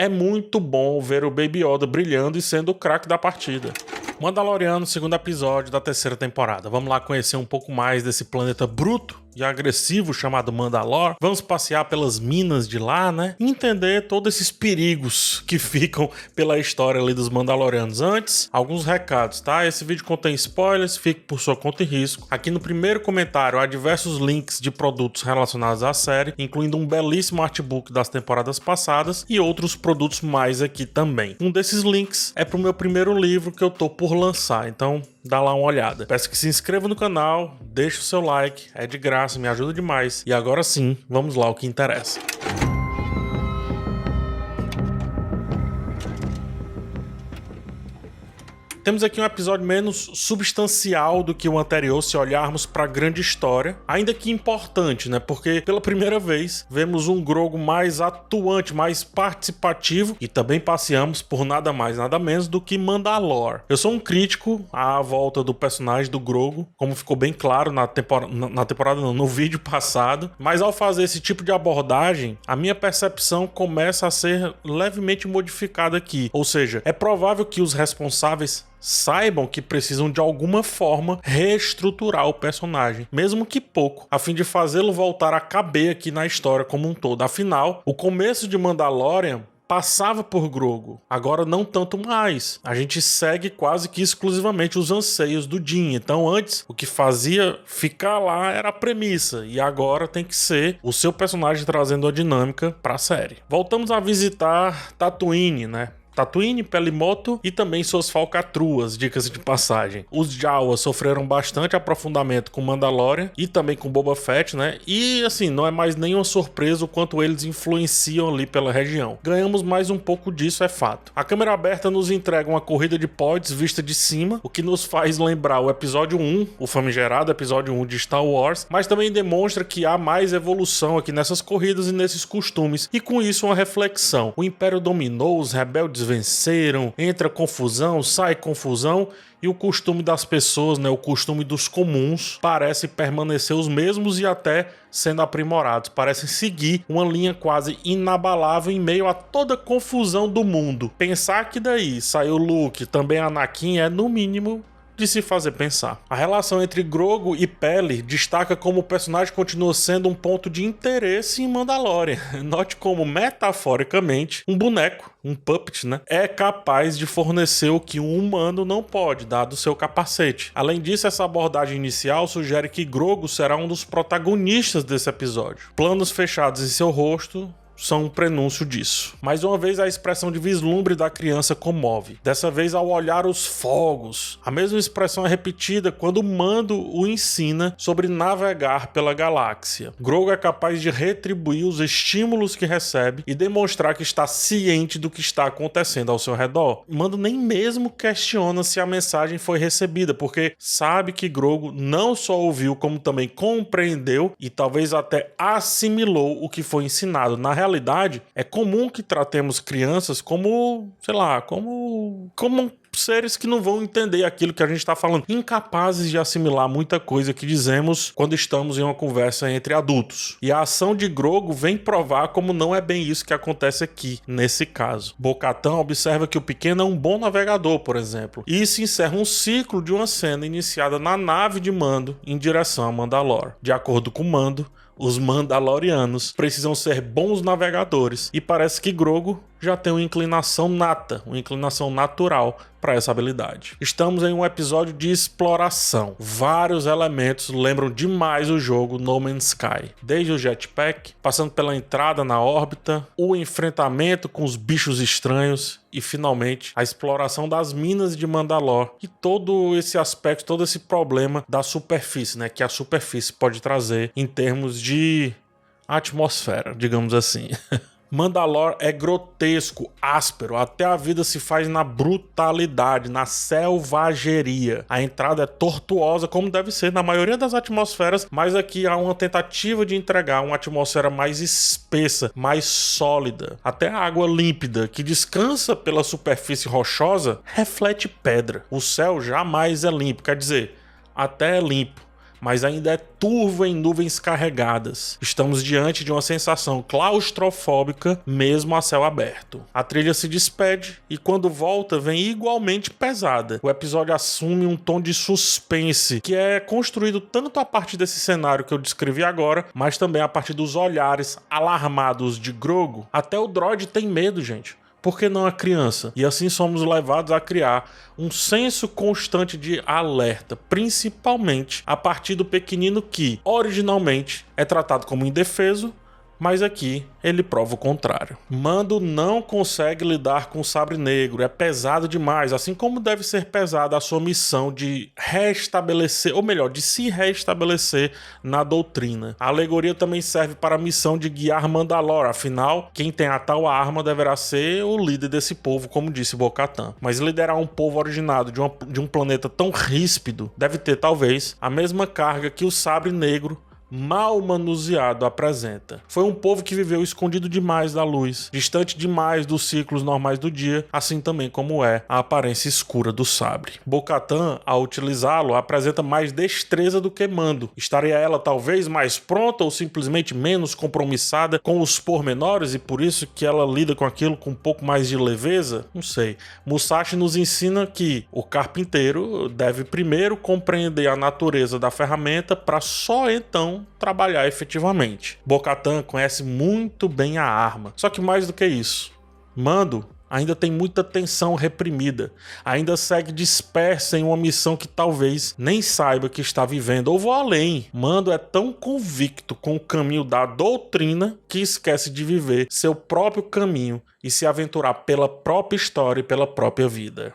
é muito bom ver o Baby Yoda brilhando e sendo o craque da partida. Mandaloriano, segundo episódio da terceira temporada. Vamos lá conhecer um pouco mais desse planeta bruto e agressivo chamado Mandalor. Vamos passear pelas minas de lá, né? Entender todos esses perigos que ficam pela história ali dos Mandalorianos. Antes, alguns recados, tá? Esse vídeo contém spoilers, fique por sua conta e risco. Aqui no primeiro comentário há diversos links de produtos relacionados à série, incluindo um belíssimo artbook das temporadas passadas e outros produtos mais aqui também. Um desses links é pro meu primeiro livro que eu tô por lançar, então dá lá uma olhada. Peço que se inscreva no canal, deixe o seu like, é de graça, me ajuda demais. E agora sim, vamos lá o que interessa. Temos aqui um episódio menos substancial do que o anterior, se olharmos para a grande história, ainda que importante, né? Porque pela primeira vez vemos um Grogo mais atuante, mais participativo e também passeamos por nada mais, nada menos do que Mandalor. Eu sou um crítico à volta do personagem do Grogo, como ficou bem claro na, tempor na temporada, não, no vídeo passado, mas ao fazer esse tipo de abordagem, a minha percepção começa a ser levemente modificada aqui. Ou seja, é provável que os responsáveis saibam que precisam de alguma forma reestruturar o personagem, mesmo que pouco, a fim de fazê-lo voltar a caber aqui na história como um todo. Afinal, o começo de Mandalorian passava por Grogo, agora não tanto mais. A gente segue quase que exclusivamente os anseios do Din. Então, antes, o que fazia ficar lá era a premissa, e agora tem que ser o seu personagem trazendo a dinâmica para a série. Voltamos a visitar Tatooine, né? Tatooine, Pelimoto e também suas falcatruas, dicas de passagem. Os Jawas sofreram bastante aprofundamento com Mandalorian e também com Boba Fett, né? E assim, não é mais nenhuma surpresa o quanto eles influenciam ali pela região. Ganhamos mais um pouco disso, é fato. A câmera aberta nos entrega uma corrida de pods vista de cima, o que nos faz lembrar o episódio 1, o famigerado episódio 1 de Star Wars, mas também demonstra que há mais evolução aqui nessas corridas e nesses costumes, e com isso uma reflexão. O Império dominou, os rebeldes venceram, entra confusão, sai confusão e o costume das pessoas, né, o costume dos comuns, parece permanecer os mesmos e até sendo aprimorados. Parecem seguir uma linha quase inabalável em meio a toda a confusão do mundo. Pensar que daí saiu Luke, também Anakin é no mínimo de se fazer pensar. A relação entre Grogo e Pele destaca como o personagem continua sendo um ponto de interesse em Mandalorian. Note como, metaforicamente, um boneco, um puppet, né, é capaz de fornecer o que um humano não pode, dado seu capacete. Além disso, essa abordagem inicial sugere que Grogo será um dos protagonistas desse episódio. Planos fechados em seu rosto, são um prenúncio disso. Mais uma vez, a expressão de vislumbre da criança comove. Dessa vez, ao olhar os fogos. A mesma expressão é repetida quando Mando o ensina sobre navegar pela galáxia. Grogu é capaz de retribuir os estímulos que recebe e demonstrar que está ciente do que está acontecendo ao seu redor. Mando nem mesmo questiona se a mensagem foi recebida, porque sabe que Grogu não só ouviu, como também compreendeu e talvez até assimilou o que foi ensinado. Na realidade, realidade, é comum que tratemos crianças como, sei lá, como, como seres que não vão entender aquilo que a gente está falando, incapazes de assimilar muita coisa que dizemos quando estamos em uma conversa entre adultos. E a ação de Grogo vem provar como não é bem isso que acontece aqui, nesse caso. Bocatão observa que o pequeno é um bom navegador, por exemplo, e isso encerra um ciclo de uma cena iniciada na nave de Mando em direção a Mandalore. De acordo com Mando, os Mandalorianos precisam ser bons navegadores e parece que Grogo já tem uma inclinação nata, uma inclinação natural para essa habilidade. Estamos em um episódio de exploração. Vários elementos lembram demais o jogo No Man's Sky, desde o jetpack, passando pela entrada na órbita, o enfrentamento com os bichos estranhos e finalmente a exploração das minas de Mandalor e todo esse aspecto, todo esse problema da superfície, né, que a superfície pode trazer em termos de atmosfera, digamos assim. Mandalor é grotesco, áspero, até a vida se faz na brutalidade, na selvageria. A entrada é tortuosa, como deve ser na maioria das atmosferas, mas aqui há uma tentativa de entregar uma atmosfera mais espessa, mais sólida. Até a água límpida, que descansa pela superfície rochosa, reflete pedra. O céu jamais é limpo, quer dizer, até é limpo mas ainda é turvo em nuvens carregadas. Estamos diante de uma sensação claustrofóbica, mesmo a céu aberto. A trilha se despede e quando volta vem igualmente pesada. O episódio assume um tom de suspense que é construído tanto a partir desse cenário que eu descrevi agora, mas também a partir dos olhares alarmados de Grogo. Até o droid tem medo, gente por que não a criança? E assim somos levados a criar um senso constante de alerta, principalmente a partir do pequenino que, originalmente, é tratado como indefeso mas aqui ele prova o contrário. Mando não consegue lidar com o sabre negro, é pesado demais, assim como deve ser pesada a sua missão de restabelecer, ou melhor, de se restabelecer na doutrina. A alegoria também serve para a missão de guiar Mandalor, afinal, quem tem a tal arma deverá ser o líder desse povo, como disse Bocatan. Mas liderar um povo originado de, uma, de um planeta tão ríspido deve ter talvez a mesma carga que o sabre negro mal manuseado apresenta. Foi um povo que viveu escondido demais da luz, distante demais dos ciclos normais do dia, assim também como é a aparência escura do sabre. Bocatan, ao utilizá-lo, apresenta mais destreza do que mando. Estaria ela talvez mais pronta ou simplesmente menos compromissada com os pormenores e por isso que ela lida com aquilo com um pouco mais de leveza? Não sei. Musashi nos ensina que o carpinteiro deve primeiro compreender a natureza da ferramenta para só então trabalhar efetivamente. Bocatan conhece muito bem a arma. Só que mais do que isso, Mando ainda tem muita tensão reprimida, ainda segue dispersa em uma missão que talvez nem saiba que está vivendo. Ou vou além, Mando é tão convicto com o caminho da doutrina que esquece de viver seu próprio caminho e se aventurar pela própria história e pela própria vida.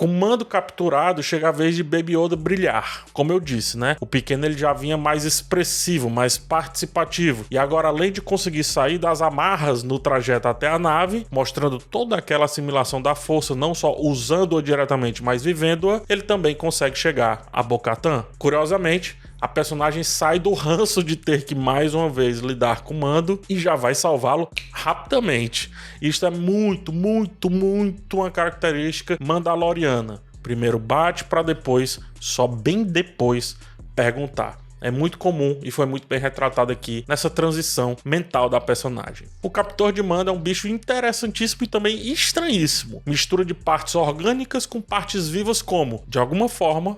Com mando capturado, chega a vez de Baby Yoda brilhar. Como eu disse, né? O pequeno ele já vinha mais expressivo, mais participativo. E agora, além de conseguir sair das amarras no trajeto até a nave, mostrando toda aquela assimilação da força, não só usando-a diretamente, mas vivendo-a, ele também consegue chegar a Bocatan. Curiosamente, a personagem sai do ranço de ter que mais uma vez lidar com o Mando e já vai salvá-lo rapidamente. Isto é muito, muito, muito uma característica mandaloriana. Primeiro bate para depois, só bem depois, perguntar. É muito comum e foi muito bem retratado aqui nessa transição mental da personagem. O Captor de Mando é um bicho interessantíssimo e também estranhíssimo. Mistura de partes orgânicas com partes vivas, como, de alguma forma,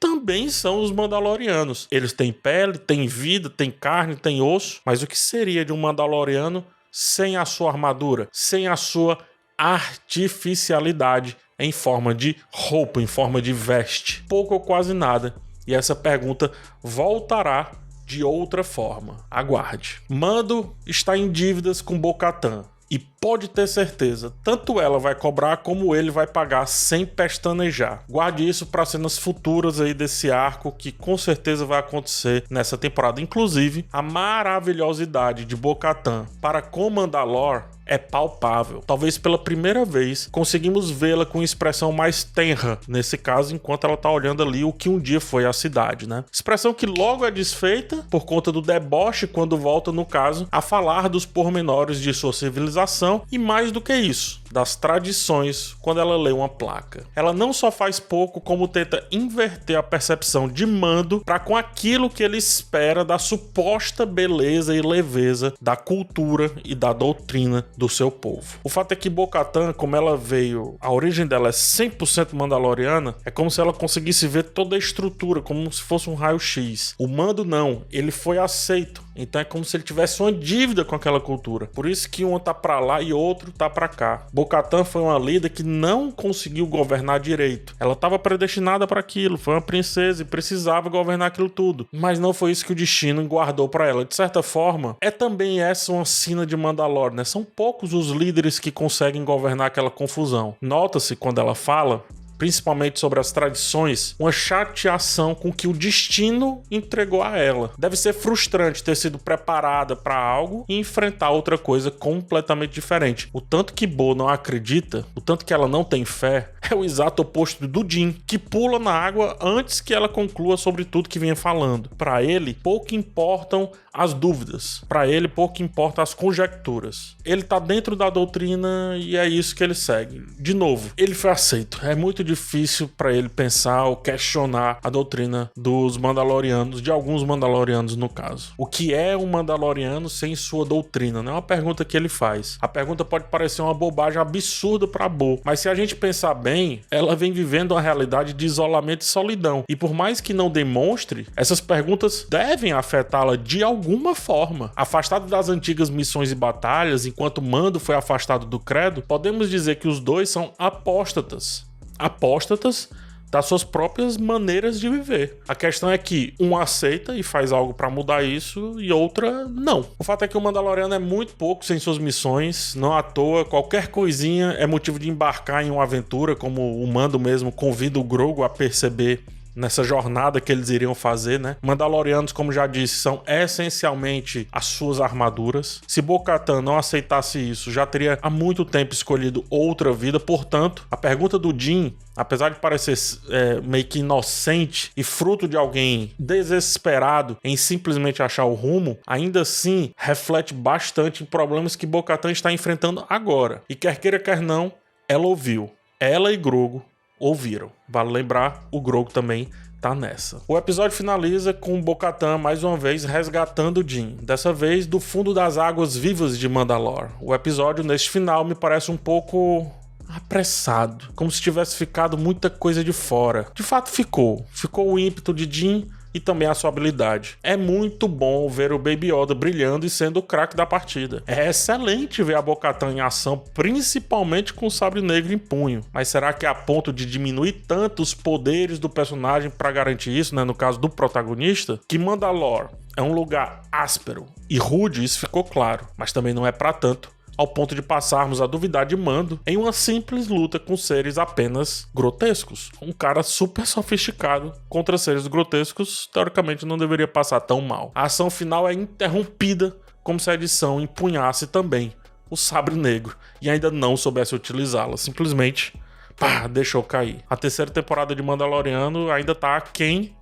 também são os Mandalorianos. Eles têm pele, têm vida, têm carne, têm osso, mas o que seria de um Mandaloriano sem a sua armadura, sem a sua artificialidade em forma de roupa, em forma de veste? Pouco ou quase nada. E essa pergunta voltará de outra forma. Aguarde. Mando está em dívidas com Bocatan. E pode ter certeza, tanto ela vai cobrar como ele vai pagar sem pestanejar. Guarde isso para cenas futuras aí desse arco que com certeza vai acontecer nessa temporada. Inclusive, a maravilhosidade de Bocatan para com Mandalore é palpável. Talvez pela primeira vez conseguimos vê-la com expressão mais tenra, nesse caso, enquanto ela tá olhando ali o que um dia foi a cidade, né? Expressão que logo é desfeita por conta do deboche quando volta, no caso, a falar dos pormenores de sua civilização e mais do que isso, das tradições quando ela lê uma placa. Ela não só faz pouco, como tenta inverter a percepção de mando para com aquilo que ele espera da suposta beleza e leveza da cultura e da doutrina do seu povo. O fato é que Bocatan, como ela veio, a origem dela é 100% mandaloriana, é como se ela conseguisse ver toda a estrutura, como se fosse um raio-x. O mando não, ele foi aceito. Então é como se ele tivesse uma dívida com aquela cultura. Por isso que um tá para lá e outro tá para cá. Bocatan foi uma líder que não conseguiu governar direito. Ela estava predestinada para aquilo, foi uma princesa e precisava governar aquilo tudo. Mas não foi isso que o destino guardou para ela. De certa forma, é também essa uma sina de Mandalor, né? São poucos os líderes que conseguem governar aquela confusão. Nota-se quando ela fala principalmente sobre as tradições, uma chateação com que o destino entregou a ela. Deve ser frustrante ter sido preparada para algo e enfrentar outra coisa completamente diferente. O tanto que Bo não acredita, o tanto que ela não tem fé, é o exato oposto do Jin, que pula na água antes que ela conclua sobre tudo que vinha falando. Para ele, pouco importam as dúvidas. Para ele, pouco importa as conjecturas. Ele tá dentro da doutrina e é isso que ele segue. De novo, ele foi aceito. É muito difícil para ele pensar ou questionar a doutrina dos Mandalorianos, de alguns Mandalorianos no caso. O que é um Mandaloriano sem sua doutrina? Não é uma pergunta que ele faz. A pergunta pode parecer uma bobagem absurda para Bo, mas se a gente pensar bem, ela vem vivendo uma realidade de isolamento e solidão. E por mais que não demonstre, essas perguntas devem afetá-la de algum alguma forma. Afastado das antigas missões e batalhas, enquanto Mando foi afastado do credo, podemos dizer que os dois são apóstatas. Apóstatas das suas próprias maneiras de viver. A questão é que um aceita e faz algo para mudar isso e outra não. O fato é que o Mandaloriano é muito pouco sem suas missões, não à toa, qualquer coisinha é motivo de embarcar em uma aventura, como o Mando mesmo convida o Grogo a perceber nessa jornada que eles iriam fazer, né? Mandalorianos, como já disse, são essencialmente as suas armaduras. Se Bo-Katan não aceitasse isso, já teria há muito tempo escolhido outra vida. Portanto, a pergunta do Jin apesar de parecer é, meio que inocente e fruto de alguém desesperado em simplesmente achar o rumo, ainda assim reflete bastante em problemas que Bocatan está enfrentando agora. E quer queira, quer não, ela ouviu. Ela e Grogo ouviram. Vale lembrar, o Grogu também tá nessa. O episódio finaliza com Bocatan mais uma vez resgatando Jin, dessa vez do fundo das águas vivas de Mandalore. O episódio neste final me parece um pouco apressado, como se tivesse ficado muita coisa de fora. De fato ficou. Ficou o ímpeto de Jin e também a sua habilidade. É muito bom ver o Baby Yoda brilhando e sendo o craque da partida. É excelente ver a Bocatan em ação, principalmente com o sabre negro em punho. Mas será que é a ponto de diminuir tanto os poderes do personagem para garantir isso, né? No caso do protagonista, que Mandalore é um lugar áspero e rude, isso ficou claro, mas também não é para tanto ao ponto de passarmos a duvidar de Mando em uma simples luta com seres apenas grotescos. Um cara super sofisticado contra seres grotescos, teoricamente não deveria passar tão mal. A ação final é interrompida como se a edição empunhasse também o sabre negro e ainda não soubesse utilizá-la, simplesmente pá, deixou cair. A terceira temporada de Mandaloriano ainda tá aquém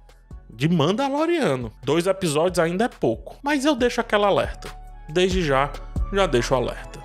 de Mandaloriano. Dois episódios ainda é pouco, mas eu deixo aquela alerta. Desde já, já deixo o alerta.